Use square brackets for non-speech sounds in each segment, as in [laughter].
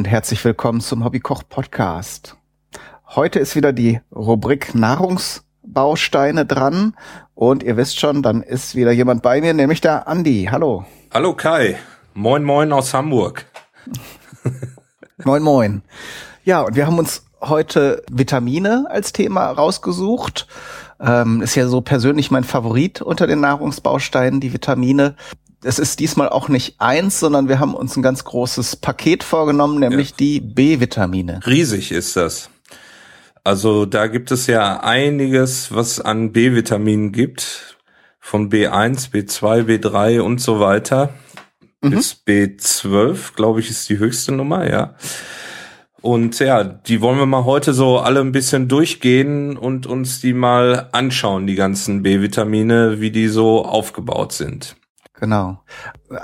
Und herzlich willkommen zum Hobbykoch Podcast. Heute ist wieder die Rubrik Nahrungsbausteine dran und ihr wisst schon, dann ist wieder jemand bei mir, nämlich der Andi. Hallo. Hallo Kai. Moin moin aus Hamburg. [laughs] moin moin. Ja, und wir haben uns heute Vitamine als Thema rausgesucht. Ähm, ist ja so persönlich mein Favorit unter den Nahrungsbausteinen, die Vitamine es ist diesmal auch nicht eins, sondern wir haben uns ein ganz großes Paket vorgenommen, nämlich ja. die B-Vitamine. Riesig ist das. Also da gibt es ja einiges, was an B-Vitaminen gibt. Von B1, B2, B3 und so weiter. Mhm. Bis B12, glaube ich, ist die höchste Nummer, ja. Und ja, die wollen wir mal heute so alle ein bisschen durchgehen und uns die mal anschauen, die ganzen B-Vitamine, wie die so aufgebaut sind. Genau.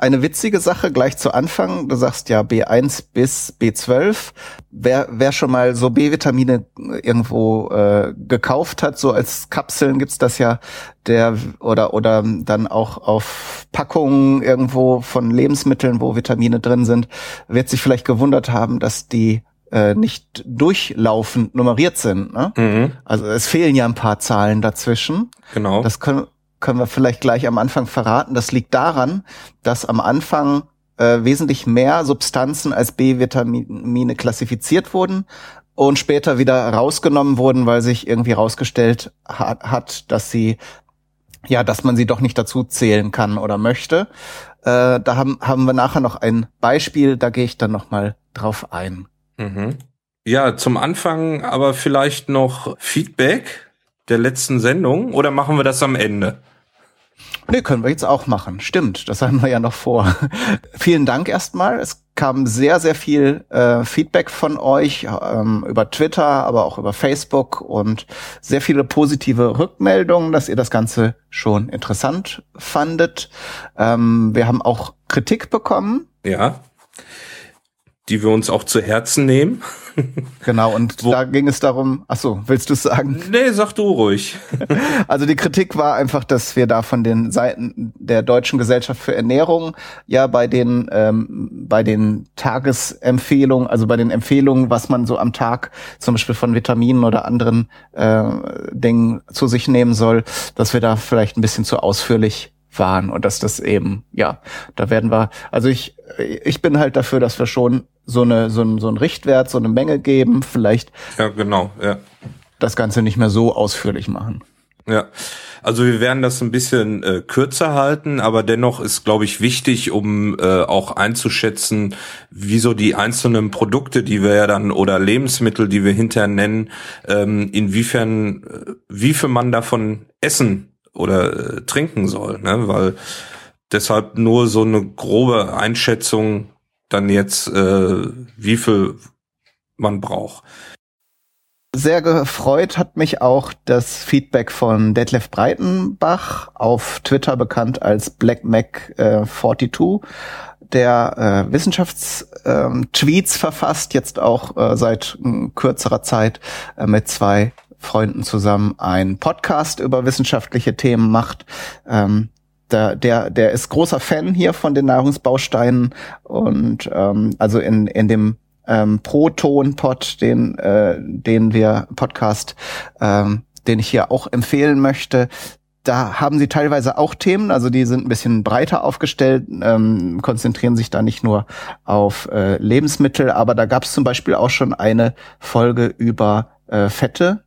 Eine witzige Sache gleich zu Anfang. Du sagst ja B1 bis B12. Wer, wer schon mal so B-Vitamine irgendwo äh, gekauft hat, so als Kapseln gibt's das ja, der oder oder dann auch auf Packungen irgendwo von Lebensmitteln, wo Vitamine drin sind, wird sich vielleicht gewundert haben, dass die äh, nicht durchlaufend nummeriert sind. Ne? Mhm. Also es fehlen ja ein paar Zahlen dazwischen. Genau. Das können können wir vielleicht gleich am Anfang verraten. Das liegt daran, dass am Anfang äh, wesentlich mehr Substanzen als B-Vitamine klassifiziert wurden und später wieder rausgenommen wurden, weil sich irgendwie rausgestellt hat, hat dass sie ja, dass man sie doch nicht dazu zählen kann oder möchte. Äh, da haben, haben wir nachher noch ein Beispiel, da gehe ich dann noch mal drauf ein. Mhm. Ja, zum Anfang aber vielleicht noch Feedback der letzten Sendung oder machen wir das am Ende? Nee, können wir jetzt auch machen. Stimmt, das haben wir ja noch vor. [laughs] Vielen Dank erstmal. Es kam sehr, sehr viel äh, Feedback von euch ähm, über Twitter, aber auch über Facebook und sehr viele positive Rückmeldungen, dass ihr das Ganze schon interessant fandet. Ähm, wir haben auch Kritik bekommen. Ja die wir uns auch zu Herzen nehmen. [laughs] Genau, und Wo, da ging es darum, ach so, willst du es sagen? Nee, sag du ruhig. [laughs] Also die Kritik war einfach, dass wir da von den Seiten der Deutschen Gesellschaft für Ernährung ja bei den ähm, bei den Tagesempfehlungen, also bei den Empfehlungen, was man so am Tag zum Beispiel von Vitaminen oder anderen äh, Dingen zu sich nehmen soll, dass wir da vielleicht ein bisschen zu ausführlich waren und dass das eben, ja, da werden wir, also ich, ich bin halt dafür, dass wir schon so eine, so ein, so ein Richtwert, so eine Menge geben, vielleicht. Ja, genau, ja. Das Ganze nicht mehr so ausführlich machen. Ja, also wir werden das ein bisschen äh, kürzer halten, aber dennoch ist, glaube ich, wichtig, um äh, auch einzuschätzen, wieso die einzelnen Produkte, die wir ja dann oder Lebensmittel, die wir hinterher nennen, ähm, inwiefern, äh, wie viel man davon essen oder äh, trinken soll, ne? weil deshalb nur so eine grobe Einschätzung dann jetzt, äh, wie viel man braucht. Sehr gefreut hat mich auch das Feedback von Detlef Breitenbach, auf Twitter bekannt als Black Mac äh, 42, der äh, Wissenschaftstweets ähm, verfasst, jetzt auch äh, seit äh, kürzerer Zeit äh, mit zwei Freunden zusammen einen Podcast über wissenschaftliche Themen macht. Ähm, der, der, der ist großer Fan hier von den Nahrungsbausteinen und ähm, also in, in dem ähm, Proton-Pod, den, äh, den wir Podcast, ähm, den ich hier auch empfehlen möchte, da haben sie teilweise auch Themen, also die sind ein bisschen breiter aufgestellt, ähm, konzentrieren sich da nicht nur auf äh, Lebensmittel, aber da gab es zum Beispiel auch schon eine Folge über äh, Fette,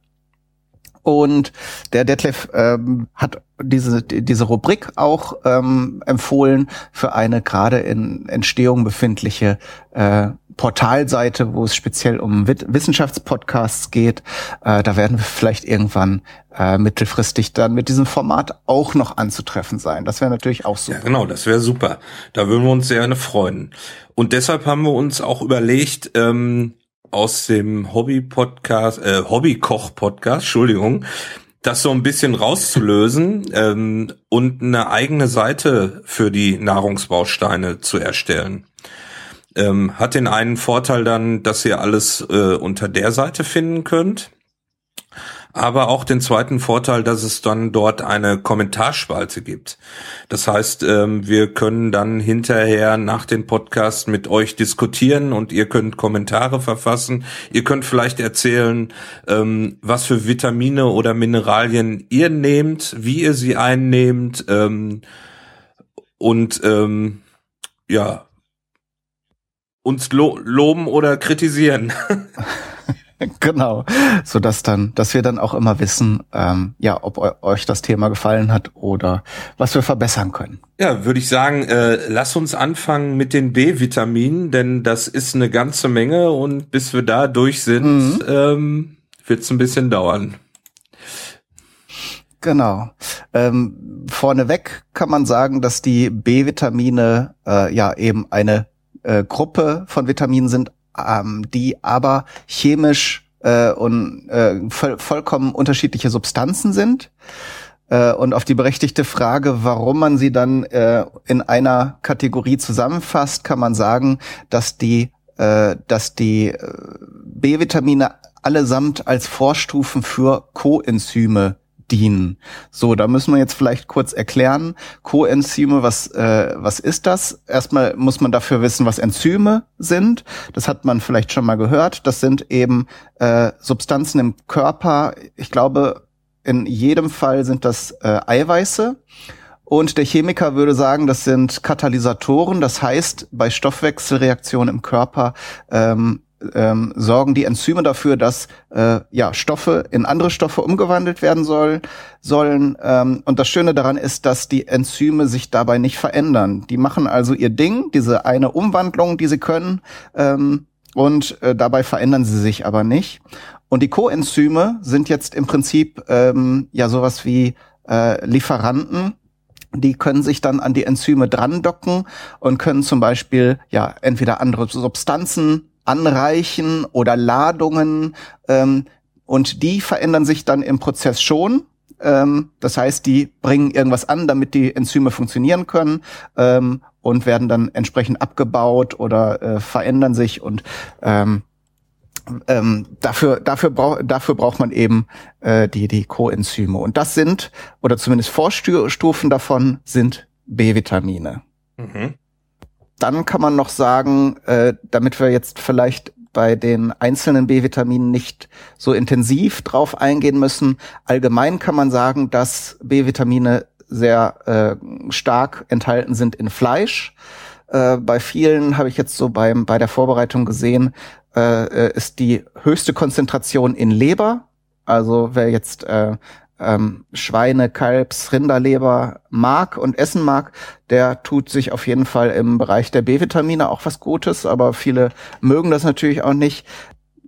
und der Detlef ähm, hat diese, diese Rubrik auch ähm, empfohlen für eine gerade in Entstehung befindliche äh, Portalseite, wo es speziell um Wissenschaftspodcasts geht. Äh, da werden wir vielleicht irgendwann äh, mittelfristig dann mit diesem Format auch noch anzutreffen sein. Das wäre natürlich auch super. Ja, genau, das wäre super. Da würden wir uns sehr freuen. Und deshalb haben wir uns auch überlegt, ähm, aus dem Hobby-Podcast, äh, Hobby-Koch-Podcast, Entschuldigung, das so ein bisschen rauszulösen ähm, und eine eigene Seite für die Nahrungsbausteine zu erstellen. Ähm, hat den einen Vorteil dann, dass ihr alles äh, unter der Seite finden könnt. Aber auch den zweiten Vorteil, dass es dann dort eine Kommentarspalte gibt. Das heißt, ähm, wir können dann hinterher nach dem Podcast mit euch diskutieren und ihr könnt Kommentare verfassen. Ihr könnt vielleicht erzählen, ähm, was für Vitamine oder Mineralien ihr nehmt, wie ihr sie einnehmt ähm, und ja, uns lo loben oder kritisieren. [laughs] [laughs] genau, so dass dann, dass wir dann auch immer wissen, ähm, ja, ob euch das Thema gefallen hat oder was wir verbessern können. Ja, würde ich sagen, äh, lass uns anfangen mit den B-Vitaminen, denn das ist eine ganze Menge und bis wir da durch sind, mhm. ähm, wird es ein bisschen dauern. Genau. Ähm, vorneweg kann man sagen, dass die B-Vitamine äh, ja eben eine äh, Gruppe von Vitaminen sind, ähm, die aber chemisch äh, und äh, voll, vollkommen unterschiedliche Substanzen sind. Äh, und auf die berechtigte Frage, warum man sie dann äh, in einer Kategorie zusammenfasst, kann man sagen, dass die, äh, dass die äh, B-Vitamine allesamt als Vorstufen für Coenzyme dienen. So, da müssen wir jetzt vielleicht kurz erklären. Coenzyme, was, äh, was ist das? Erstmal muss man dafür wissen, was Enzyme sind. Das hat man vielleicht schon mal gehört. Das sind eben äh, Substanzen im Körper. Ich glaube, in jedem Fall sind das äh, Eiweiße. Und der Chemiker würde sagen, das sind Katalysatoren. Das heißt, bei Stoffwechselreaktionen im Körper ähm, ähm, sorgen die Enzyme dafür, dass äh, ja Stoffe in andere Stoffe umgewandelt werden soll, sollen. Ähm, und das Schöne daran ist, dass die Enzyme sich dabei nicht verändern. Die machen also ihr Ding, diese eine Umwandlung, die sie können, ähm, und äh, dabei verändern sie sich aber nicht. Und die Coenzyme sind jetzt im Prinzip ähm, ja sowas wie äh, Lieferanten die können sich dann an die Enzyme dran docken und können zum Beispiel ja entweder andere Substanzen anreichen oder Ladungen ähm, und die verändern sich dann im Prozess schon. Ähm, das heißt, die bringen irgendwas an, damit die Enzyme funktionieren können ähm, und werden dann entsprechend abgebaut oder äh, verändern sich und ähm, ähm, dafür, dafür, brauch, dafür braucht man eben äh, die, die Coenzyme. Und das sind, oder zumindest Vorstufen davon, sind B-Vitamine. Mhm. Dann kann man noch sagen, äh, damit wir jetzt vielleicht bei den einzelnen B-Vitaminen nicht so intensiv drauf eingehen müssen. Allgemein kann man sagen, dass B-Vitamine sehr äh, stark enthalten sind in Fleisch. Äh, bei vielen habe ich jetzt so beim bei der Vorbereitung gesehen, äh, äh ist die höchste Konzentration in Leber. Also wer jetzt äh, ähm, Schweine, Kalbs, Rinderleber mag und essen mag, der tut sich auf jeden Fall im Bereich der B-Vitamine auch was Gutes, aber viele mögen das natürlich auch nicht.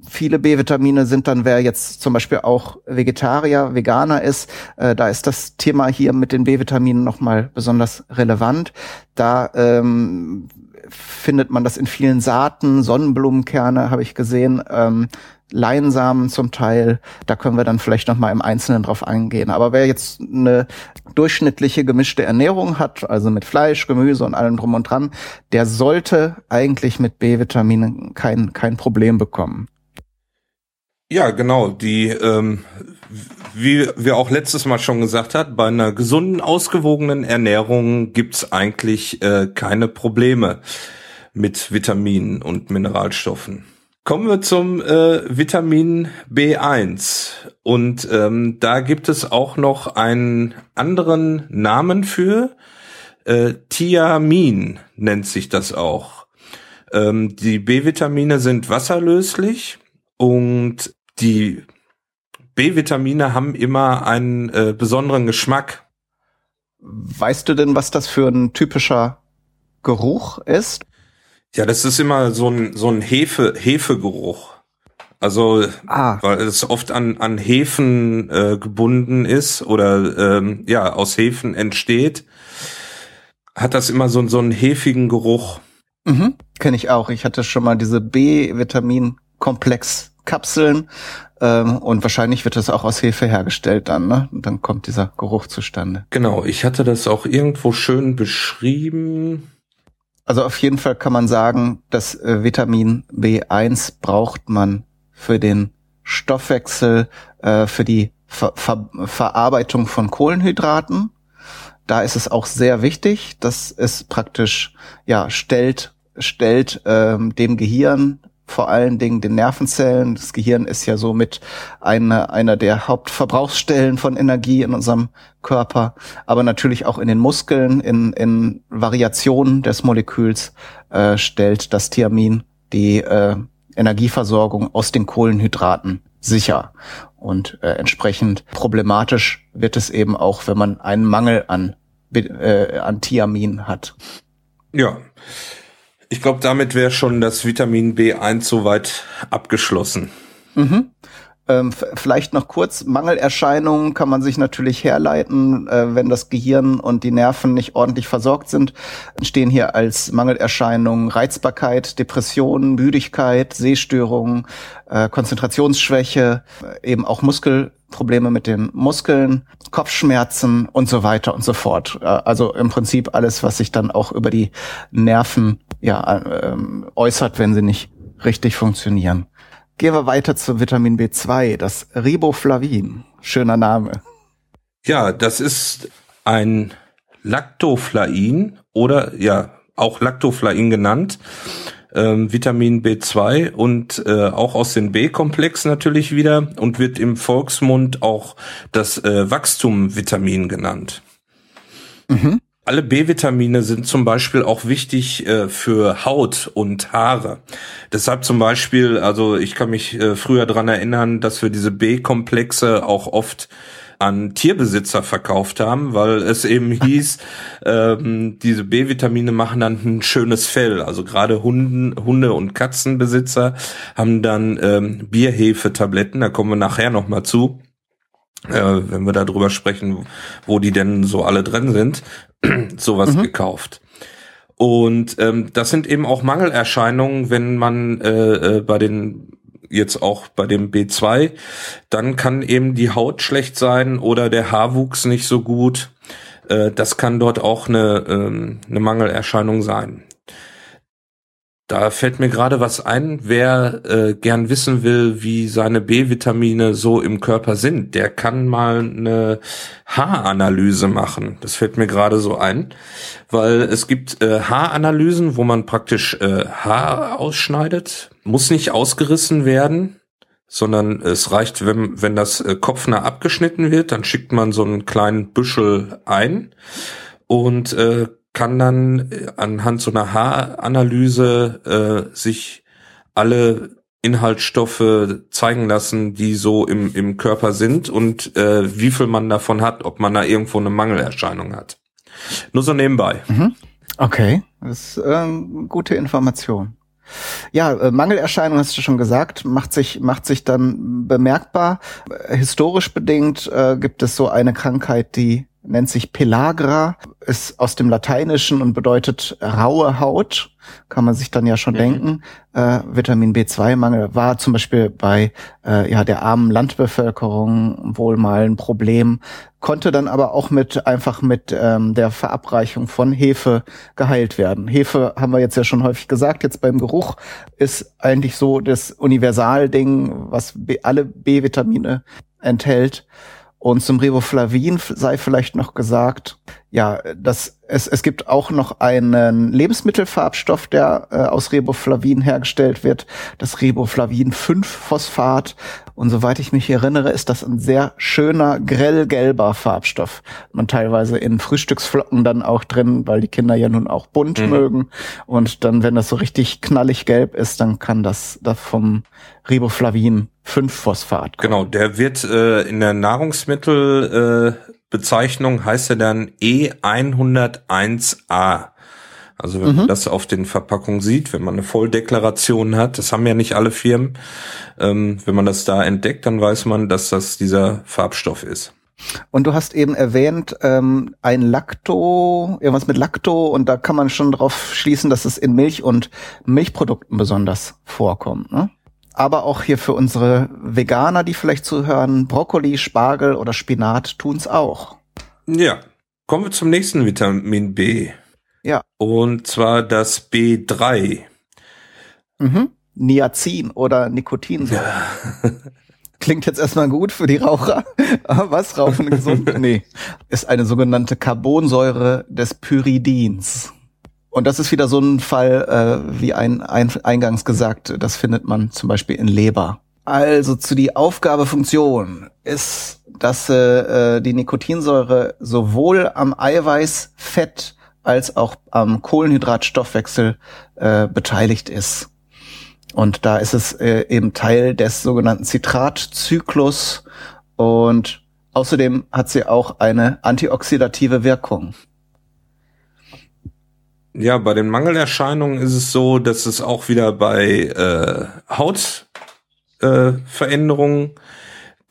Viele B-Vitamine sind dann, wer jetzt zum Beispiel auch Vegetarier, Veganer ist, äh, da ist das Thema hier mit den B-Vitaminen nochmal besonders relevant. Da ähm, findet man das in vielen Saaten, Sonnenblumenkerne habe ich gesehen, ähm, Leinsamen zum Teil. Da können wir dann vielleicht noch mal im Einzelnen drauf eingehen. Aber wer jetzt eine durchschnittliche gemischte Ernährung hat, also mit Fleisch, Gemüse und allem drum und dran, der sollte eigentlich mit B-Vitaminen kein, kein Problem bekommen. Ja, genau. Die, ähm, wie wir auch letztes Mal schon gesagt hat, bei einer gesunden, ausgewogenen Ernährung gibt's eigentlich äh, keine Probleme mit Vitaminen und Mineralstoffen. Kommen wir zum äh, Vitamin B1. Und ähm, da gibt es auch noch einen anderen Namen für. Äh, Thiamin nennt sich das auch. Ähm, die B-Vitamine sind wasserlöslich und die B-Vitamine haben immer einen äh, besonderen Geschmack. Weißt du denn, was das für ein typischer Geruch ist? Ja, das ist immer so ein, so ein Hefe, Hefegeruch. Also, ah. weil es oft an, an Hefen äh, gebunden ist oder ähm, ja, aus Hefen entsteht, hat das immer so, so einen hefigen Geruch. Mhm, Kenne ich auch. Ich hatte schon mal diese B-Vitamin-Komplex-Kapseln ähm, und wahrscheinlich wird das auch aus Hefe hergestellt dann, ne? Und dann kommt dieser Geruch zustande. Genau, ich hatte das auch irgendwo schön beschrieben. Also auf jeden Fall kann man sagen, dass äh, Vitamin B1 braucht man für den Stoffwechsel äh, für die Ver Ver Verarbeitung von Kohlenhydraten. Da ist es auch sehr wichtig, dass es praktisch ja stellt stellt ähm, dem Gehirn vor allen Dingen den Nervenzellen. Das Gehirn ist ja somit eine, einer der Hauptverbrauchsstellen von Energie in unserem Körper, aber natürlich auch in den Muskeln, in, in Variationen des Moleküls äh, stellt das Thiamin die äh, Energieversorgung aus den Kohlenhydraten sicher. Und äh, entsprechend problematisch wird es eben auch, wenn man einen Mangel an, äh, an Thiamin hat. Ja. Ich glaube, damit wäre schon das Vitamin B1 soweit abgeschlossen. Mhm. Ähm, vielleicht noch kurz, Mangelerscheinungen kann man sich natürlich herleiten, äh, wenn das Gehirn und die Nerven nicht ordentlich versorgt sind, entstehen hier als Mangelerscheinungen Reizbarkeit, Depressionen, Müdigkeit, Sehstörungen, äh, Konzentrationsschwäche, äh, eben auch Muskelprobleme mit den Muskeln, Kopfschmerzen und so weiter und so fort. Äh, also im Prinzip alles, was sich dann auch über die Nerven ja, äh, äußert, wenn sie nicht richtig funktionieren. Gehen wir weiter zu Vitamin B2, das Riboflavin. Schöner Name. Ja, das ist ein Lactoflain oder ja, auch Lactoflain genannt. Ähm, Vitamin B2 und äh, auch aus dem B-Komplex natürlich wieder und wird im Volksmund auch das äh, Wachstumvitamin genannt. Mhm. Alle B-Vitamine sind zum Beispiel auch wichtig äh, für Haut und Haare. Deshalb zum Beispiel, also ich kann mich äh, früher dran erinnern, dass wir diese B-Komplexe auch oft an Tierbesitzer verkauft haben, weil es eben [laughs] hieß, ähm, diese B-Vitamine machen dann ein schönes Fell. Also gerade Hunden, Hunde und Katzenbesitzer haben dann ähm, Bierhefe-Tabletten, da kommen wir nachher nochmal zu äh, wenn wir darüber sprechen, wo die denn so alle drin sind, [clears throat] sowas mhm. gekauft. Und ähm, das sind eben auch Mangelerscheinungen, wenn man äh, äh, bei den jetzt auch bei dem B2, dann kann eben die Haut schlecht sein oder der Haarwuchs nicht so gut. Äh, das kann dort auch eine, ähm, eine Mangelerscheinung sein. Da fällt mir gerade was ein, wer äh, gern wissen will, wie seine B-Vitamine so im Körper sind, der kann mal eine Haaranalyse machen. Das fällt mir gerade so ein, weil es gibt äh, Haaranalysen, wo man praktisch äh, Haar ausschneidet, muss nicht ausgerissen werden, sondern es reicht, wenn, wenn das äh, kopfnah abgeschnitten wird, dann schickt man so einen kleinen Büschel ein und äh, kann dann äh, anhand so einer Haaranalyse äh, sich alle Inhaltsstoffe zeigen lassen, die so im, im Körper sind und äh, wie viel man davon hat, ob man da irgendwo eine Mangelerscheinung hat. Nur so nebenbei. Mhm. Okay, das ist ähm, gute Information. Ja, äh, Mangelerscheinung hast du schon gesagt, macht sich macht sich dann bemerkbar. Historisch bedingt äh, gibt es so eine Krankheit, die nennt sich Pelagra, ist aus dem Lateinischen und bedeutet raue Haut. Kann man sich dann ja schon mhm. denken. Äh, Vitamin B2-Mangel war zum Beispiel bei äh, ja der armen Landbevölkerung wohl mal ein Problem, konnte dann aber auch mit einfach mit ähm, der Verabreichung von Hefe geheilt werden. Hefe haben wir jetzt ja schon häufig gesagt. Jetzt beim Geruch ist eigentlich so das Universalding, was alle B-Vitamine enthält. Und zum Riboflavin sei vielleicht noch gesagt, ja, das, es, es gibt auch noch einen Lebensmittelfarbstoff, der äh, aus Riboflavin hergestellt wird, das Riboflavin 5-Phosphat. Und soweit ich mich erinnere, ist das ein sehr schöner, grellgelber Farbstoff. Man teilweise in Frühstücksflocken dann auch drin, weil die Kinder ja nun auch bunt mhm. mögen. Und dann, wenn das so richtig knallig gelb ist, dann kann das, das vom Riboflavin 5-Phosphat. Genau, der wird äh, in der Nahrungsmittelbezeichnung äh, Bezeichnung heißt er dann E101a. Also wenn mhm. man das auf den Verpackungen sieht, wenn man eine Volldeklaration hat, das haben ja nicht alle Firmen, ähm, wenn man das da entdeckt, dann weiß man, dass das dieser Farbstoff ist. Und du hast eben erwähnt, ähm, ein Lacto, irgendwas mit Lacto, und da kann man schon drauf schließen, dass es in Milch und Milchprodukten besonders vorkommt. Ne? Aber auch hier für unsere Veganer, die vielleicht zuhören, Brokkoli, Spargel oder Spinat tun's auch. Ja, kommen wir zum nächsten Vitamin B. Ja. Und zwar das B3. Mhm. Niacin oder Nikotinsäure. Ja. [laughs] Klingt jetzt erstmal gut für die Raucher. [laughs] Aber was, Rauchen gesund? [laughs] Nee. Ist eine sogenannte Carbonsäure des Pyridins. Und das ist wieder so ein Fall, äh, wie ein, ein eingangs gesagt, das findet man zum Beispiel in Leber. Also zu die Aufgabefunktion ist, dass äh, die Nikotinsäure sowohl am Eiweiß, Fett als auch am Kohlenhydratstoffwechsel äh, beteiligt ist. Und da ist es äh, eben Teil des sogenannten Zitratzyklus und außerdem hat sie auch eine antioxidative Wirkung. Ja, bei den Mangelerscheinungen ist es so, dass es auch wieder bei äh, Hautveränderungen, äh,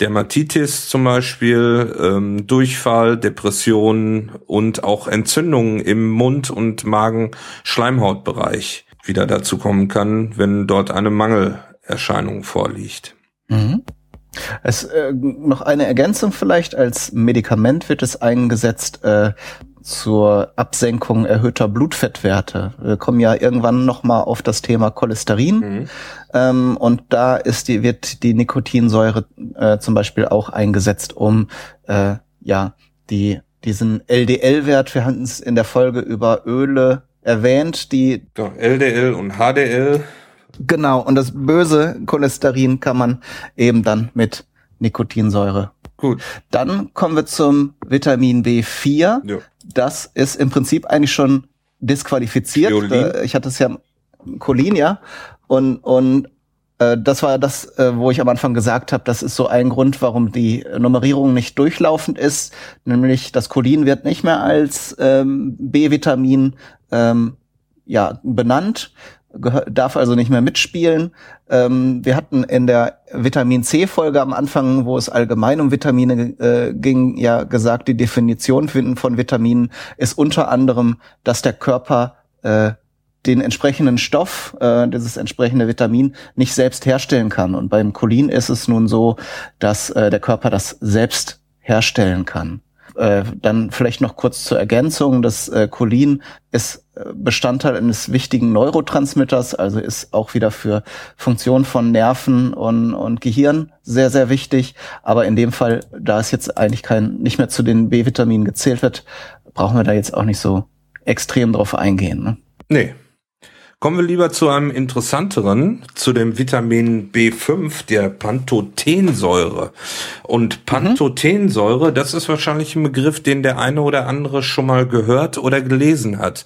Dermatitis zum Beispiel, ähm, Durchfall, Depressionen und auch Entzündungen im Mund- und Magen-Schleimhautbereich wieder dazu kommen kann, wenn dort eine Mangelerscheinung vorliegt. Mhm. Es äh, noch eine Ergänzung vielleicht als Medikament wird es eingesetzt äh, zur Absenkung erhöhter Blutfettwerte. Wir kommen ja irgendwann noch mal auf das Thema Cholesterin mhm. ähm, und da ist die wird die Nikotinsäure äh, zum Beispiel auch eingesetzt, um äh, ja die diesen LDL-Wert, wir hatten es in der Folge über Öle erwähnt, die Doch, LDL und HDL. Genau, und das böse Cholesterin kann man eben dann mit Nikotinsäure. Gut. Dann kommen wir zum Vitamin B4. Ja. Das ist im Prinzip eigentlich schon disqualifiziert. Violin. Äh, ich hatte es ja Cholin, ja. Und, und äh, das war das, äh, wo ich am Anfang gesagt habe, das ist so ein Grund, warum die Nummerierung nicht durchlaufend ist, nämlich das Cholin wird nicht mehr als ähm, B-Vitamin ähm, ja benannt, darf also nicht mehr mitspielen. Ähm, wir hatten in der Vitamin C-Folge am Anfang, wo es allgemein um Vitamine äh, ging, ja gesagt, die Definition von Vitaminen ist unter anderem, dass der Körper äh, den entsprechenden Stoff, äh, dieses entsprechende Vitamin, nicht selbst herstellen kann. Und beim Cholin ist es nun so, dass äh, der Körper das selbst herstellen kann. Äh, dann vielleicht noch kurz zur Ergänzung. Das äh, Cholin ist Bestandteil eines wichtigen Neurotransmitters, also ist auch wieder für Funktion von Nerven und, und Gehirn sehr, sehr wichtig. Aber in dem Fall, da es jetzt eigentlich kein, nicht mehr zu den B-Vitaminen gezählt wird, brauchen wir da jetzt auch nicht so extrem drauf eingehen. Ne? Nee, Kommen wir lieber zu einem interessanteren, zu dem Vitamin B5, der Pantothensäure. Und Pantothensäure, das ist wahrscheinlich ein Begriff, den der eine oder andere schon mal gehört oder gelesen hat.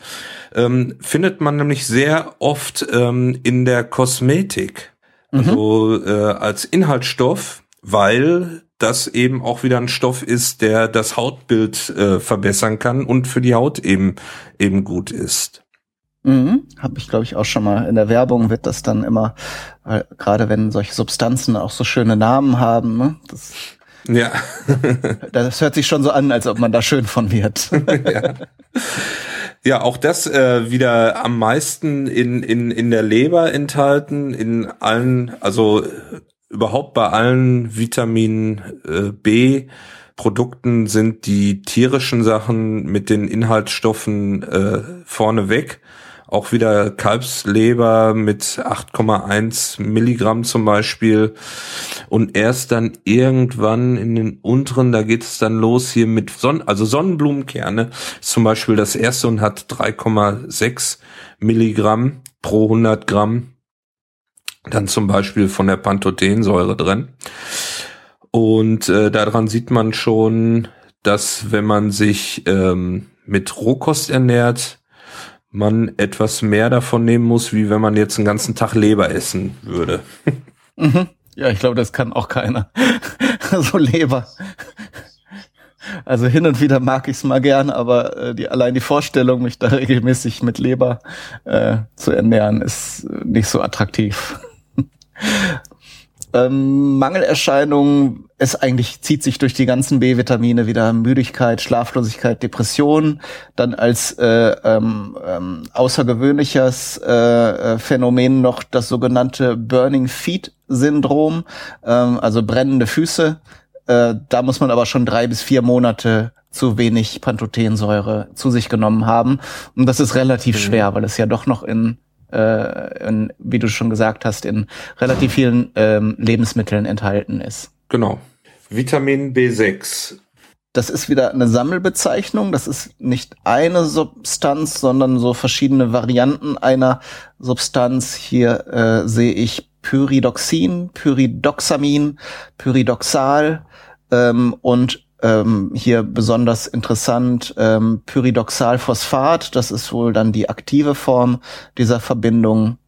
Ähm, findet man nämlich sehr oft ähm, in der Kosmetik. Mhm. Also äh, als Inhaltsstoff, weil das eben auch wieder ein Stoff ist, der das Hautbild äh, verbessern kann und für die Haut eben eben gut ist. Mhm. Habe ich, glaube ich, auch schon mal. In der Werbung wird das dann immer, äh, gerade wenn solche Substanzen auch so schöne Namen haben, ne? das, ja. [laughs] das hört sich schon so an, als ob man da schön von wird. [laughs] ja. Ja, auch das äh, wieder am meisten in, in, in der Leber enthalten, in allen, also überhaupt bei allen Vitamin äh, B Produkten sind die tierischen Sachen mit den Inhaltsstoffen äh, vorne weg auch wieder Kalbsleber mit 8,1 Milligramm zum Beispiel. Und erst dann irgendwann in den unteren, da geht es dann los hier mit Sonnen, also Sonnenblumenkerne zum Beispiel das erste und hat 3,6 Milligramm pro 100 Gramm. Dann zum Beispiel von der Pantothensäure drin. Und äh, daran sieht man schon, dass wenn man sich ähm, mit Rohkost ernährt, man etwas mehr davon nehmen muss, wie wenn man jetzt einen ganzen Tag Leber essen würde. Mhm. Ja, ich glaube, das kann auch keiner. [laughs] so Leber. Also hin und wieder mag ich es mal gern, aber äh, die, allein die Vorstellung, mich da [laughs] regelmäßig mit Leber äh, zu ernähren, ist nicht so attraktiv. Ähm, Mangelerscheinungen ist eigentlich, zieht sich durch die ganzen B-Vitamine wieder Müdigkeit, Schlaflosigkeit, Depression. Dann als äh, ähm, ähm, außergewöhnliches äh, äh, Phänomen noch das sogenannte Burning Feet Syndrom, ähm, also brennende Füße. Äh, da muss man aber schon drei bis vier Monate zu wenig Pantothensäure zu sich genommen haben. Und das ist relativ mhm. schwer, weil es ja doch noch in äh, in, wie du schon gesagt hast, in relativ vielen ähm, Lebensmitteln enthalten ist. Genau. Vitamin B6. Das ist wieder eine Sammelbezeichnung. Das ist nicht eine Substanz, sondern so verschiedene Varianten einer Substanz. Hier äh, sehe ich Pyridoxin, Pyridoxamin, Pyridoxal ähm, und ähm, hier besonders interessant ähm, Pyridoxalphosphat. Das ist wohl dann die aktive Form dieser Verbindung.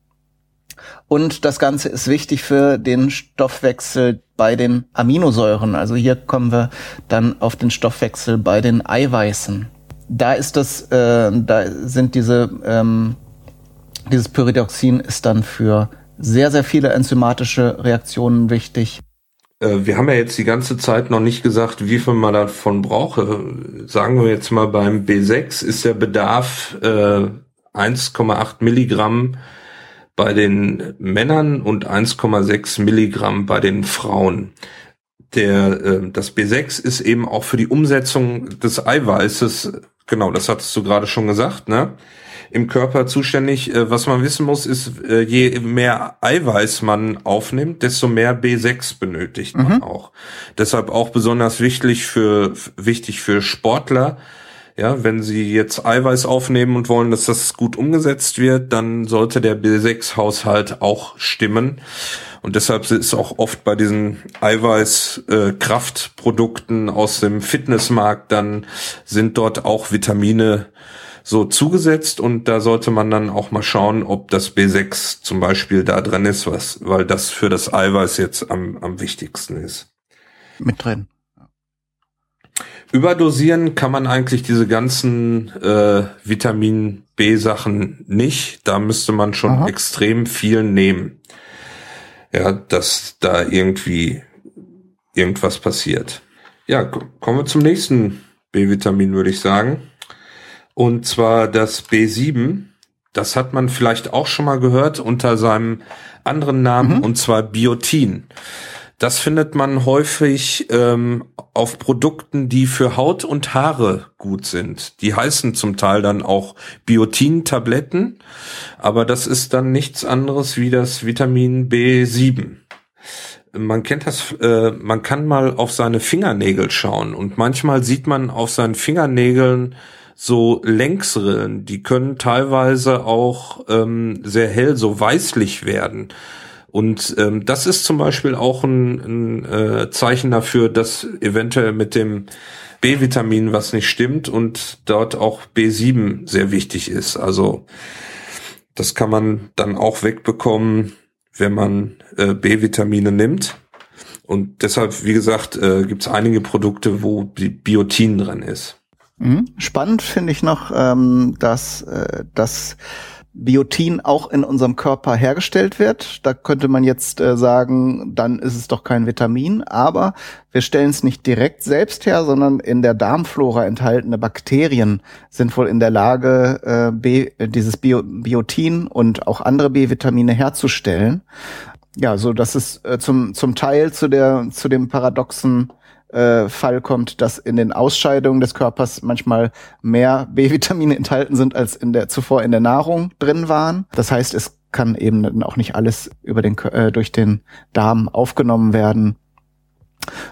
Und das Ganze ist wichtig für den Stoffwechsel bei den Aminosäuren. Also hier kommen wir dann auf den Stoffwechsel bei den Eiweißen. Da ist das, äh, da sind diese, ähm, dieses Pyridoxin ist dann für sehr, sehr viele enzymatische Reaktionen wichtig. Äh, wir haben ja jetzt die ganze Zeit noch nicht gesagt, wie viel man davon brauche. Sagen wir jetzt mal beim B6 ist der Bedarf äh, 1,8 Milligramm bei den Männern und 1,6 Milligramm bei den Frauen. Der, äh, das B6 ist eben auch für die Umsetzung des Eiweißes, genau, das hattest du gerade schon gesagt, ne? Im Körper zuständig. Äh, was man wissen muss, ist, äh, je mehr Eiweiß man aufnimmt, desto mehr B6 benötigt man mhm. auch. Deshalb auch besonders wichtig für, wichtig für Sportler, ja, wenn Sie jetzt Eiweiß aufnehmen und wollen, dass das gut umgesetzt wird, dann sollte der B6-Haushalt auch stimmen. Und deshalb ist auch oft bei diesen Eiweiß-Kraftprodukten äh, aus dem Fitnessmarkt, dann sind dort auch Vitamine so zugesetzt und da sollte man dann auch mal schauen, ob das B6 zum Beispiel da drin ist, was, weil das für das Eiweiß jetzt am, am wichtigsten ist. Mit drin. Überdosieren kann man eigentlich diese ganzen äh, Vitamin B-Sachen nicht. Da müsste man schon Aha. extrem viel nehmen. Ja, dass da irgendwie irgendwas passiert. Ja, kommen wir zum nächsten B-Vitamin, würde ich sagen. Und zwar das B7. Das hat man vielleicht auch schon mal gehört unter seinem anderen Namen, mhm. und zwar Biotin. Das findet man häufig ähm, auf Produkten, die für Haut und Haare gut sind. Die heißen zum Teil dann auch Biotin-Tabletten, aber das ist dann nichts anderes wie das Vitamin B7 man kennt das, äh, man kann mal auf seine Fingernägel schauen und manchmal sieht man auf seinen Fingernägeln so Längsrillen, die können teilweise auch ähm, sehr hell, so weißlich werden. Und ähm, das ist zum Beispiel auch ein, ein äh, Zeichen dafür, dass eventuell mit dem B-Vitamin was nicht stimmt und dort auch B7 sehr wichtig ist. Also das kann man dann auch wegbekommen, wenn man äh, B-Vitamine nimmt. Und deshalb, wie gesagt, äh, gibt es einige Produkte, wo Biotin drin ist. Mhm. Spannend finde ich noch, ähm, dass, äh, dass Biotin auch in unserem Körper hergestellt wird. Da könnte man jetzt äh, sagen, dann ist es doch kein Vitamin, aber wir stellen es nicht direkt selbst her, sondern in der Darmflora enthaltene Bakterien sind wohl in der Lage, äh, B, dieses Bio, Biotin und auch andere B-Vitamine herzustellen. Ja, so dass es äh, zum, zum Teil zu der, zu dem paradoxen äh, Fall kommt, dass in den Ausscheidungen des Körpers manchmal mehr B-Vitamine enthalten sind, als in der zuvor in der Nahrung drin waren. Das heißt, es kann eben auch nicht alles über den äh, durch den Darm aufgenommen werden.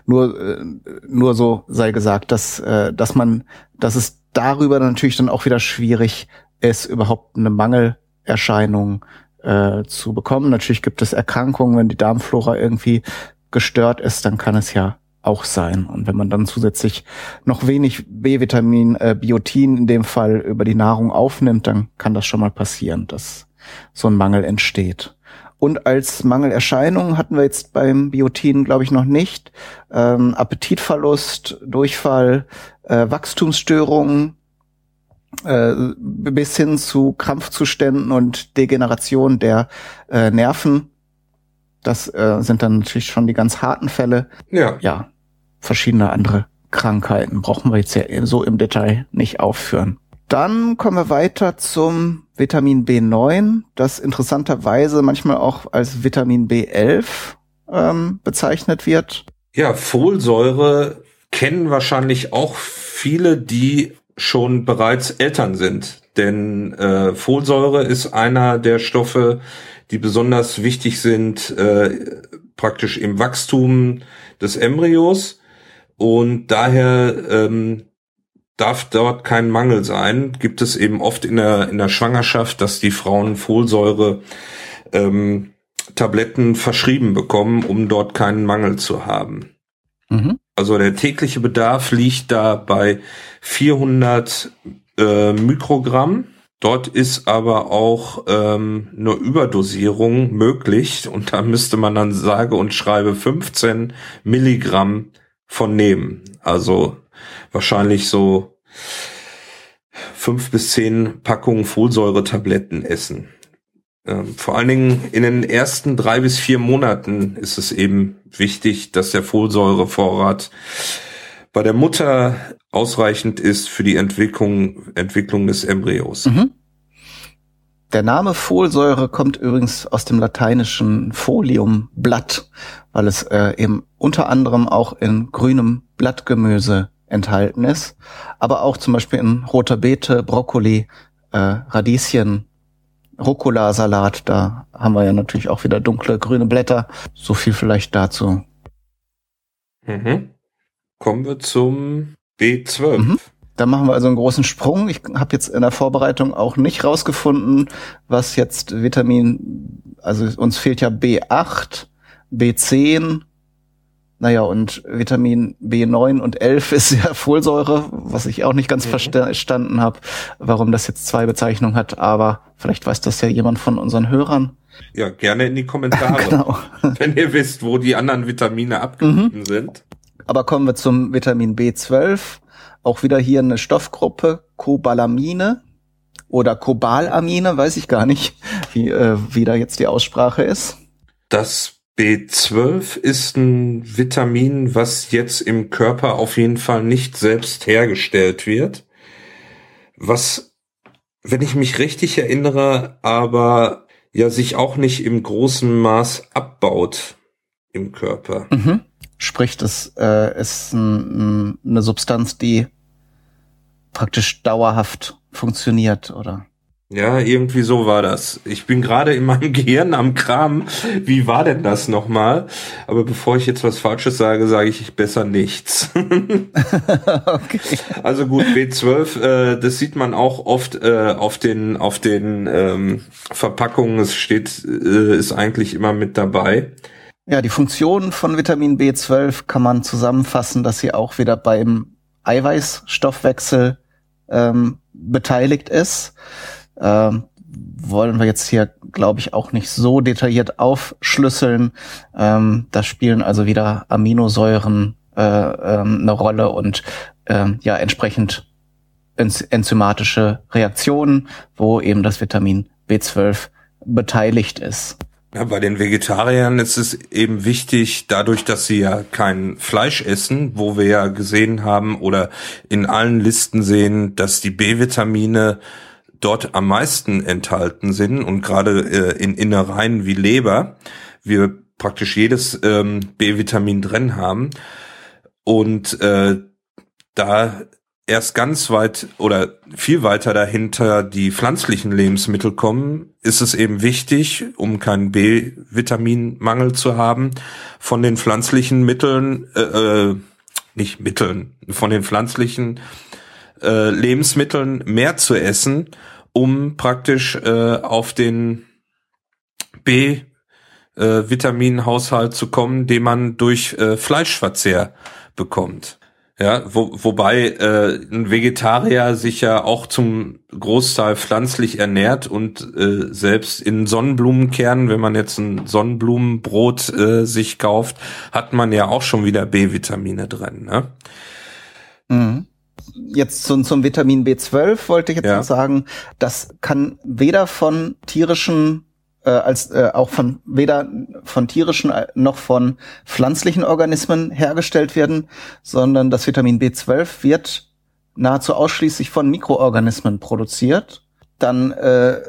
Nur äh, nur so sei gesagt, dass äh, dass man dass es darüber natürlich dann auch wieder schwierig ist, überhaupt eine Mangelerscheinung äh, zu bekommen. Natürlich gibt es Erkrankungen, wenn die Darmflora irgendwie gestört ist, dann kann es ja auch sein. Und wenn man dann zusätzlich noch wenig B-Vitamin, äh, Biotin in dem Fall über die Nahrung aufnimmt, dann kann das schon mal passieren, dass so ein Mangel entsteht. Und als Mangelerscheinung hatten wir jetzt beim Biotin, glaube ich, noch nicht. Ähm, Appetitverlust, Durchfall, äh, Wachstumsstörungen, äh, bis hin zu Krampfzuständen und Degeneration der äh, Nerven. Das äh, sind dann natürlich schon die ganz harten Fälle. Ja. Ja verschiedene andere Krankheiten. Brauchen wir jetzt ja so im Detail nicht aufführen. Dann kommen wir weiter zum Vitamin B9, das interessanterweise manchmal auch als Vitamin B11 ähm, bezeichnet wird. Ja, Folsäure kennen wahrscheinlich auch viele, die schon bereits Eltern sind. Denn äh, Folsäure ist einer der Stoffe, die besonders wichtig sind, äh, praktisch im Wachstum des Embryos und daher ähm, darf dort kein Mangel sein. Gibt es eben oft in der, in der Schwangerschaft, dass die Frauen Folsäure ähm, Tabletten verschrieben bekommen, um dort keinen Mangel zu haben. Mhm. Also der tägliche Bedarf liegt da bei 400 äh, Mikrogramm. Dort ist aber auch ähm, eine Überdosierung möglich und da müsste man dann sage und schreibe 15 Milligramm von nehmen. Also wahrscheinlich so fünf bis zehn Packungen Folsäure-Tabletten essen. Ähm, vor allen Dingen in den ersten drei bis vier Monaten ist es eben wichtig, dass der Folsäurevorrat bei der Mutter ausreichend ist für die Entwicklung, Entwicklung des Embryos. Mhm. Der Name Folsäure kommt übrigens aus dem lateinischen Folium Blatt, weil es äh, eben unter anderem auch in grünem Blattgemüse enthalten ist, aber auch zum Beispiel in roter Beete, Brokkoli, äh, Radieschen, Rucola-Salat, da haben wir ja natürlich auch wieder dunkle grüne Blätter. So viel vielleicht dazu. Mhm. Kommen wir zum B12. Mhm. Da machen wir also einen großen Sprung. Ich habe jetzt in der Vorbereitung auch nicht rausgefunden, was jetzt Vitamin, also uns fehlt ja B8, B10, naja, und Vitamin B9 und 11 ist ja Folsäure, was ich auch nicht ganz mhm. verstanden habe, warum das jetzt zwei Bezeichnungen hat, aber vielleicht weiß das ja jemand von unseren Hörern. Ja, gerne in die Kommentare, [laughs] genau. wenn ihr wisst, wo die anderen Vitamine abgegeben mhm. sind. Aber kommen wir zum Vitamin B12. Auch wieder hier eine Stoffgruppe, Cobalamine oder Cobalamine, weiß ich gar nicht, wie, äh, wie da jetzt die Aussprache ist. Das B12 ist ein Vitamin, was jetzt im Körper auf jeden Fall nicht selbst hergestellt wird. Was, wenn ich mich richtig erinnere, aber ja sich auch nicht im großen Maß abbaut im Körper. Mhm. Sprich, das äh, ist ein, eine Substanz, die praktisch dauerhaft funktioniert, oder? Ja, irgendwie so war das. Ich bin gerade in meinem [laughs] Gehirn am Kram. Wie war denn das nochmal? Aber bevor ich jetzt was Falsches sage, sage ich besser nichts. [laughs] okay. Also gut, B12, äh, das sieht man auch oft äh, auf den auf den ähm, Verpackungen. Es steht, äh, ist eigentlich immer mit dabei. Ja, die Funktion von Vitamin B12 kann man zusammenfassen, dass sie auch wieder beim Eiweißstoffwechsel ähm, beteiligt ist. Ähm, wollen wir jetzt hier, glaube ich, auch nicht so detailliert aufschlüsseln. Ähm, da spielen also wieder Aminosäuren äh, ähm, eine Rolle und ähm, ja entsprechend enzymatische Reaktionen, wo eben das Vitamin B12 beteiligt ist. Ja, bei den Vegetariern ist es eben wichtig, dadurch, dass sie ja kein Fleisch essen, wo wir ja gesehen haben oder in allen Listen sehen, dass die B-Vitamine dort am meisten enthalten sind und gerade äh, in Innereien wie Leber wir praktisch jedes ähm, B-Vitamin drin haben. Und äh, da erst ganz weit oder viel weiter dahinter die pflanzlichen Lebensmittel kommen, ist es eben wichtig, um keinen B-Vitaminmangel zu haben, von den pflanzlichen Mitteln, äh, äh, nicht Mitteln, von den pflanzlichen äh, Lebensmitteln mehr zu essen, um praktisch äh, auf den B äh, zu kommen, den man durch äh, Fleischverzehr bekommt. Ja, wo, wobei äh, ein Vegetarier sich ja auch zum Großteil pflanzlich ernährt und äh, selbst in Sonnenblumenkernen, wenn man jetzt ein Sonnenblumenbrot äh, sich kauft, hat man ja auch schon wieder B-Vitamine drin. Ne? Mhm jetzt zum, zum Vitamin B12 wollte ich jetzt ja. noch sagen, das kann weder von tierischen äh, als äh, auch von weder von tierischen äh, noch von pflanzlichen Organismen hergestellt werden, sondern das Vitamin B12 wird nahezu ausschließlich von Mikroorganismen produziert. Dann äh,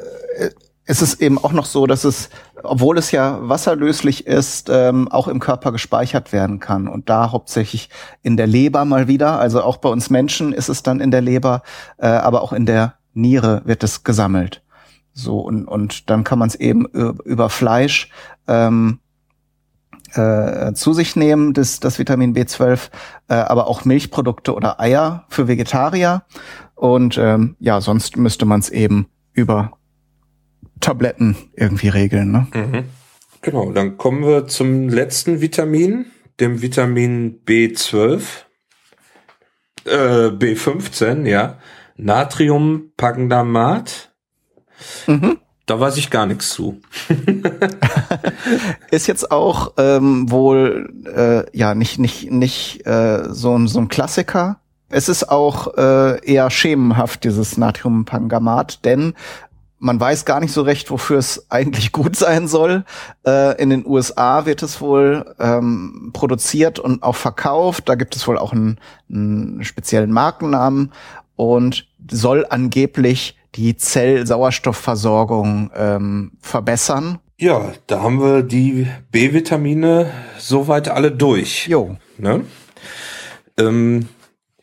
ist es eben auch noch so, dass es, obwohl es ja wasserlöslich ist, ähm, auch im Körper gespeichert werden kann. Und da hauptsächlich in der Leber mal wieder. Also auch bei uns Menschen ist es dann in der Leber, äh, aber auch in der Niere wird es gesammelt. So, und, und dann kann man es eben über Fleisch ähm, äh, zu sich nehmen, das, das Vitamin B12, äh, aber auch Milchprodukte oder Eier für Vegetarier. Und ähm, ja, sonst müsste man es eben über Tabletten irgendwie regeln. Ne? Mhm. Genau, dann kommen wir zum letzten Vitamin, dem Vitamin B12, äh, B15, ja, Natriumpagnamat. Mhm. Da weiß ich gar nichts zu. [laughs] ist jetzt auch ähm, wohl äh, ja nicht nicht nicht äh, so ein so ein Klassiker. Es ist auch äh, eher schemenhaft dieses Natriumpangamat, denn man weiß gar nicht so recht, wofür es eigentlich gut sein soll. Äh, in den USA wird es wohl ähm, produziert und auch verkauft. Da gibt es wohl auch einen, einen speziellen Markennamen und soll angeblich die Zellsauerstoffversorgung ähm, verbessern. Ja, da haben wir die B-Vitamine soweit alle durch. Jo. Ne? Ähm,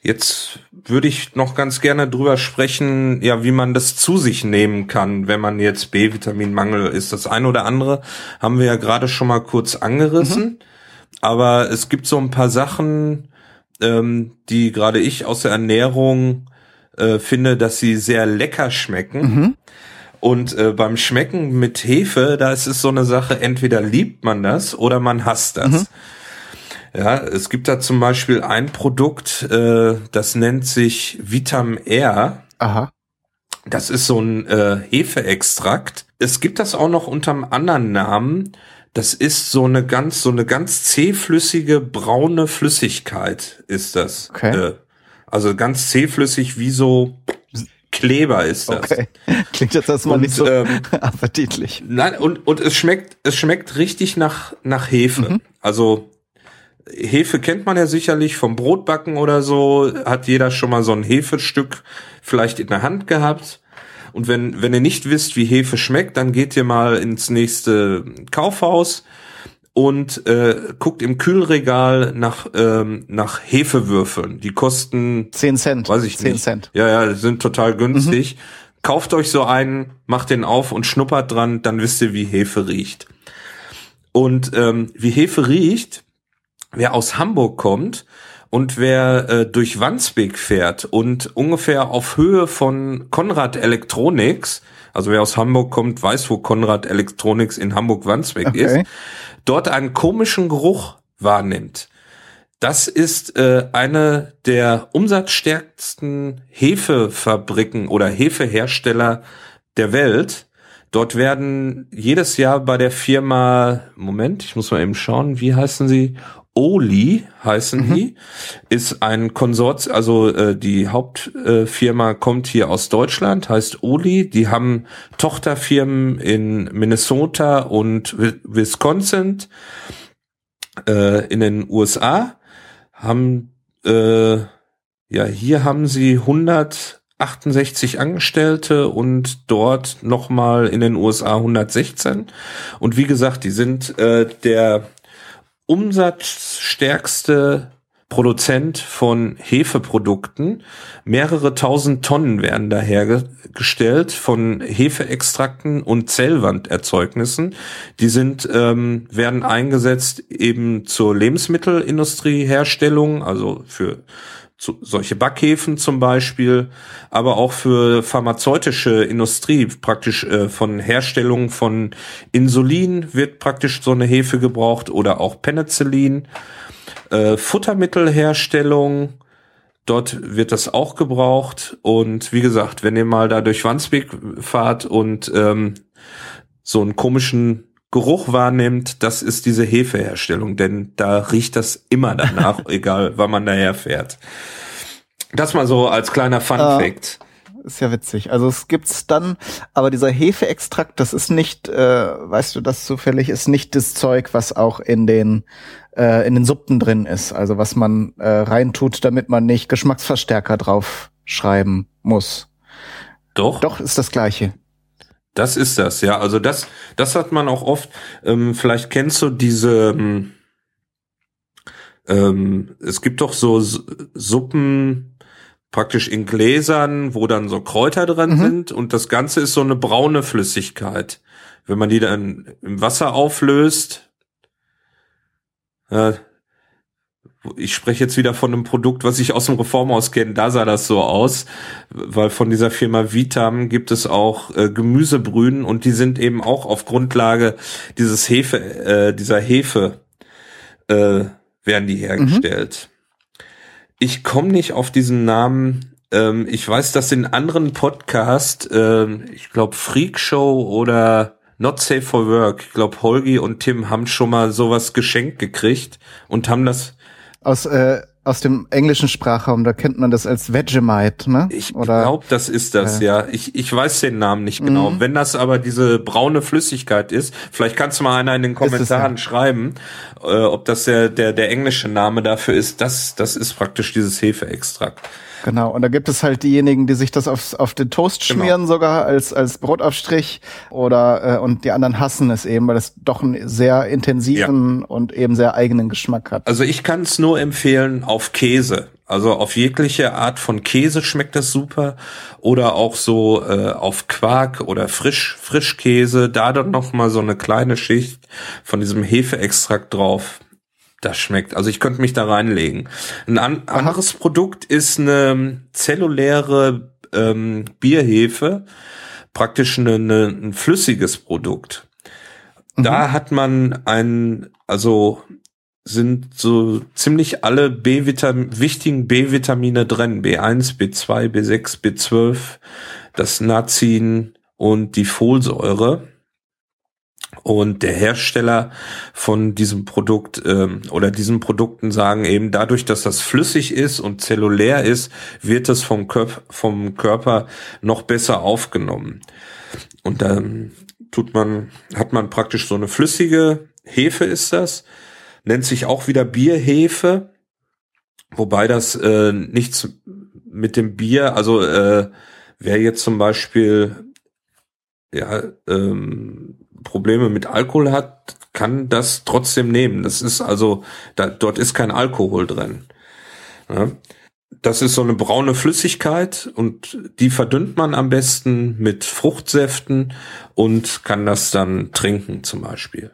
jetzt würde ich noch ganz gerne drüber sprechen, ja, wie man das zu sich nehmen kann, wenn man jetzt B-Vitaminmangel ist. Das eine oder andere haben wir ja gerade schon mal kurz angerissen. Mhm. Aber es gibt so ein paar Sachen, ähm, die gerade ich aus der Ernährung äh, finde, dass sie sehr lecker schmecken. Mhm. Und äh, beim Schmecken mit Hefe, da ist es so eine Sache, entweder liebt man das oder man hasst das. Mhm. Ja, es gibt da zum Beispiel ein Produkt, äh, das nennt sich Vitam R. Aha. Das ist so ein äh, Hefeextrakt. Es gibt das auch noch unter einem anderen Namen. Das ist so eine ganz, so eine ganz zähflüssige braune Flüssigkeit ist das. Okay. Äh, also ganz zähflüssig wie so Kleber ist das. Okay. [laughs] Klingt jetzt erstmal nicht so ähm, [laughs] appetitlich. Nein, und, und es schmeckt, es schmeckt richtig nach, nach Hefe. Mhm. Also Hefe kennt man ja sicherlich vom Brotbacken oder so, hat jeder schon mal so ein Hefestück vielleicht in der Hand gehabt. Und wenn, wenn ihr nicht wisst, wie Hefe schmeckt, dann geht ihr mal ins nächste Kaufhaus und äh, guckt im Kühlregal nach ähm, nach Hefewürfeln. Die kosten 10 Cent. Weiß ich 10 nicht. Cent. Ja, ja, sind total günstig. Mhm. Kauft euch so einen, macht den auf und schnuppert dran, dann wisst ihr, wie Hefe riecht. Und ähm, wie Hefe riecht, wer aus Hamburg kommt und wer äh, durch Wandsbek fährt und ungefähr auf Höhe von Konrad Electronics, also wer aus Hamburg kommt, weiß, wo Konrad Electronics in Hamburg-Wandsbek okay. ist, dort einen komischen Geruch wahrnimmt. Das ist äh, eine der umsatzstärksten Hefefabriken oder Hefehersteller der Welt. Dort werden jedes Jahr bei der Firma, Moment, ich muss mal eben schauen, wie heißen sie? Oli heißen mhm. die, ist ein Konsort, also äh, die Hauptfirma äh, kommt hier aus Deutschland, heißt Oli. Die haben Tochterfirmen in Minnesota und Wisconsin äh, in den USA. Haben äh, ja hier haben sie 168 Angestellte und dort nochmal in den USA 116. Und wie gesagt, die sind äh, der umsatzstärkste Produzent von Hefeprodukten. Mehrere tausend Tonnen werden dahergestellt von Hefeextrakten und Zellwanderzeugnissen. Die sind ähm, werden eingesetzt eben zur Lebensmittelindustrieherstellung, also für zu, solche Backhäfen zum Beispiel, aber auch für pharmazeutische Industrie, praktisch äh, von Herstellung von Insulin wird praktisch so eine Hefe gebraucht oder auch Penicillin, äh, Futtermittelherstellung, dort wird das auch gebraucht. Und wie gesagt, wenn ihr mal da durch Wandsbek fahrt und ähm, so einen komischen Geruch wahrnimmt, das ist diese Hefeherstellung, denn da riecht das immer danach, [laughs] egal wann man daher fährt. Das mal so als kleiner Fun Fact. Äh, ist ja witzig. Also es gibt's dann, aber dieser Hefeextrakt, das ist nicht, äh, weißt du, das zufällig ist nicht das Zeug, was auch in den äh, in den Suppen drin ist. Also was man äh, reintut, damit man nicht Geschmacksverstärker drauf schreiben muss. Doch. Doch ist das gleiche. Das ist das, ja. Also das, das hat man auch oft. Ähm, vielleicht kennst du diese. Ähm, ähm, es gibt doch so Suppen praktisch in Gläsern, wo dann so Kräuter drin mhm. sind und das Ganze ist so eine braune Flüssigkeit. Wenn man die dann im Wasser auflöst, Äh, ich spreche jetzt wieder von einem Produkt, was ich aus dem Reformhaus kenne, da sah das so aus, weil von dieser Firma Vitam gibt es auch äh, Gemüsebrühen und die sind eben auch auf Grundlage dieses Hefe, äh, dieser Hefe äh, werden die hergestellt. Mhm. Ich komme nicht auf diesen Namen. Ähm, ich weiß, dass in anderen Podcast, äh, ich glaube Freak Show oder Not Safe for Work, ich glaube Holgi und Tim haben schon mal sowas geschenkt gekriegt und haben das aus, äh, aus dem englischen Sprachraum, da kennt man das als Vegemite, ne? Ich glaube, das ist das, äh. ja. Ich, ich weiß den Namen nicht genau. Mhm. Wenn das aber diese braune Flüssigkeit ist, vielleicht kannst du mal einer in den Kommentaren schreiben, äh, ob das der, der, der englische Name dafür ist. Das, das ist praktisch dieses Hefeextrakt. Genau, und da gibt es halt diejenigen, die sich das auf, auf den Toast genau. schmieren sogar als, als Brotaufstrich oder äh, und die anderen hassen es eben, weil es doch einen sehr intensiven ja. und eben sehr eigenen Geschmack hat. Also ich kann es nur empfehlen auf Käse. Also auf jegliche Art von Käse schmeckt das super oder auch so äh, auf Quark oder Frisch Frischkäse, da dann noch mal so eine kleine Schicht von diesem Hefeextrakt drauf das schmeckt. Also ich könnte mich da reinlegen. Ein an Aha. anderes Produkt ist eine zelluläre ähm, Bierhefe, praktisch eine, eine, ein flüssiges Produkt. Mhm. Da hat man ein, also sind so ziemlich alle B-Vitamin, wichtigen B-Vitamine drin. B1, B2, B6, B12, das Nazin und die Folsäure. Und der Hersteller von diesem Produkt ähm, oder diesen Produkten sagen eben, dadurch, dass das flüssig ist und zellulär ist, wird es vom, Körper, vom Körper noch besser aufgenommen. Und dann tut man, hat man praktisch so eine flüssige Hefe ist das, nennt sich auch wieder Bierhefe, wobei das äh, nichts mit dem Bier, also äh, wer jetzt zum Beispiel ja, ähm, Probleme mit Alkohol hat, kann das trotzdem nehmen. Das ist also, da, dort ist kein Alkohol drin. Ja. Das ist so eine braune Flüssigkeit und die verdünnt man am besten mit Fruchtsäften und kann das dann trinken zum Beispiel.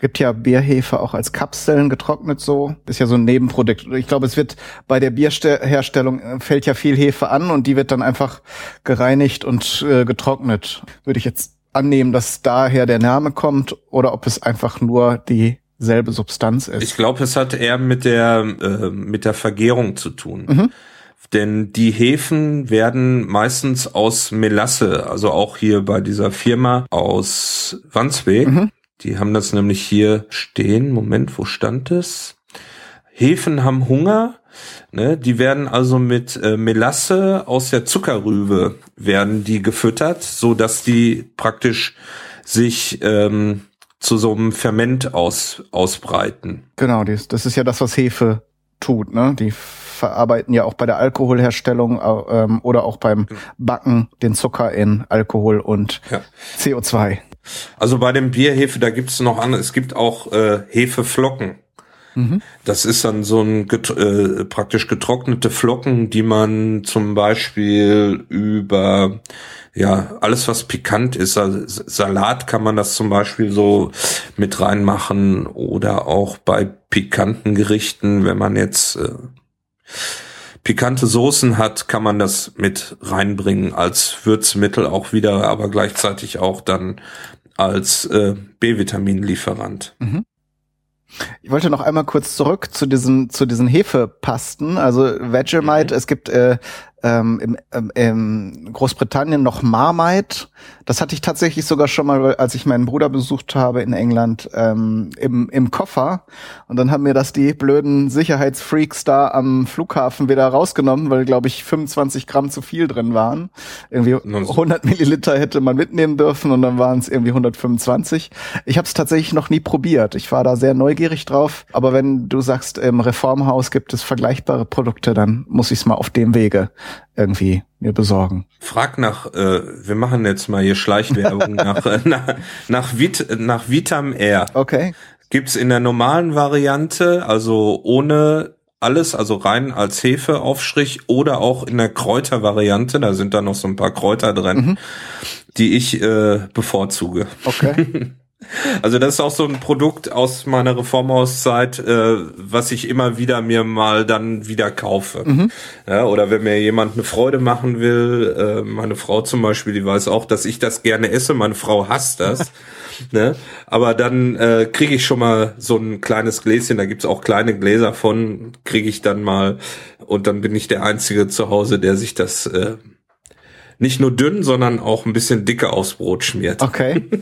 Gibt ja Bierhefe auch als Kapseln getrocknet so. Ist ja so ein Nebenprodukt. Ich glaube, es wird bei der Bierherstellung äh, fällt ja viel Hefe an und die wird dann einfach gereinigt und äh, getrocknet. Würde ich jetzt annehmen, dass daher der Name kommt oder ob es einfach nur dieselbe Substanz ist. Ich glaube, es hat eher mit der äh, mit der Vergärung zu tun. Mhm. Denn die Hefen werden meistens aus Melasse, also auch hier bei dieser Firma aus Wandsbek. Mhm. Die haben das nämlich hier stehen. Moment, wo stand es? Hefen haben Hunger Ne, die werden also mit äh, Melasse aus der Zuckerrübe werden die gefüttert, so dass die praktisch sich ähm, zu so einem Ferment aus, ausbreiten. Genau, das, das ist ja das, was Hefe tut. Ne? Die verarbeiten ja auch bei der Alkoholherstellung ähm, oder auch beim. Backen den Zucker in Alkohol und ja. CO2. Also bei dem Bierhefe, da gibt es noch andere, es gibt auch äh, Hefeflocken. Mhm. Das ist dann so ein get äh, praktisch getrocknete Flocken, die man zum Beispiel über ja alles was pikant ist, also Salat kann man das zum Beispiel so mit reinmachen oder auch bei pikanten Gerichten, wenn man jetzt äh, pikante Soßen hat, kann man das mit reinbringen als Würzmittel auch wieder, aber gleichzeitig auch dann als äh, B-Vitaminlieferant. Mhm. Ich wollte noch einmal kurz zurück zu diesen zu diesen Hefepasten, also Vegemite. Mhm. Es gibt äh, ähm, im, ähm, in Großbritannien noch Marmite. Das hatte ich tatsächlich sogar schon mal, als ich meinen Bruder besucht habe in England, ähm, im, im Koffer. Und dann haben mir das die blöden Sicherheitsfreaks da am Flughafen wieder rausgenommen, weil, glaube ich, 25 Gramm zu viel drin waren. Irgendwie 100 Milliliter hätte man mitnehmen dürfen und dann waren es irgendwie 125. Ich habe es tatsächlich noch nie probiert. Ich war da sehr neugierig drauf. Aber wenn du sagst, im Reformhaus gibt es vergleichbare Produkte, dann muss ich es mal auf dem Wege irgendwie mir besorgen. Frag nach, äh, wir machen jetzt mal hier Schleichwerbung [laughs] nach, äh, nach, nach, Vit, nach Vitam Air. Okay. Gibt's in der normalen Variante, also ohne alles, also rein als Hefeaufstrich oder auch in der Kräutervariante, da sind da noch so ein paar Kräuter drin, mhm. die ich äh, bevorzuge. Okay. [laughs] Also das ist auch so ein Produkt aus meiner Reformhauszeit, äh, was ich immer wieder mir mal dann wieder kaufe. Mhm. Ja, oder wenn mir jemand eine Freude machen will, äh, meine Frau zum Beispiel, die weiß auch, dass ich das gerne esse. Meine Frau hasst das. [laughs] ne? Aber dann äh, kriege ich schon mal so ein kleines Gläschen, da gibt's auch kleine Gläser von, kriege ich dann mal und dann bin ich der Einzige zu Hause, der sich das äh, nicht nur dünn, sondern auch ein bisschen dicker aufs Brot schmiert. Okay. [laughs]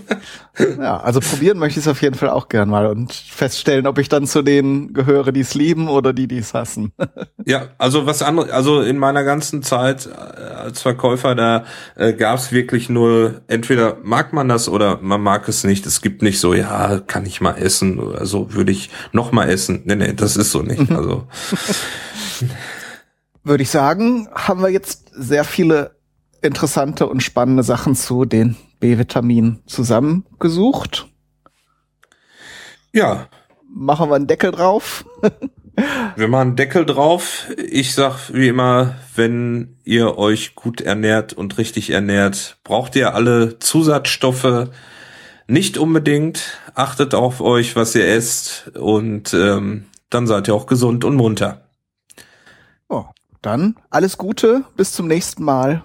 Ja, also probieren möchte ich es auf jeden Fall auch gern mal und feststellen, ob ich dann zu denen gehöre, die es lieben oder die, die es hassen. [laughs] Ja, also was anderes, also in meiner ganzen Zeit äh, als Verkäufer, da äh, gab es wirklich nur, entweder mag man das oder man mag es nicht. Es gibt nicht so, ja, kann ich mal essen oder so, würde ich noch mal essen. Nee, nee, das ist so nicht. [laughs] Also. Würde ich sagen, haben wir jetzt sehr viele interessante und spannende Sachen zu den B-Vitaminen zusammengesucht. Ja. Machen wir einen Deckel drauf. [laughs] wir machen einen Deckel drauf. Ich sag wie immer, wenn ihr euch gut ernährt und richtig ernährt, braucht ihr alle Zusatzstoffe nicht unbedingt. Achtet auf euch, was ihr esst und ähm, dann seid ihr auch gesund und munter. Oh, dann alles Gute, bis zum nächsten Mal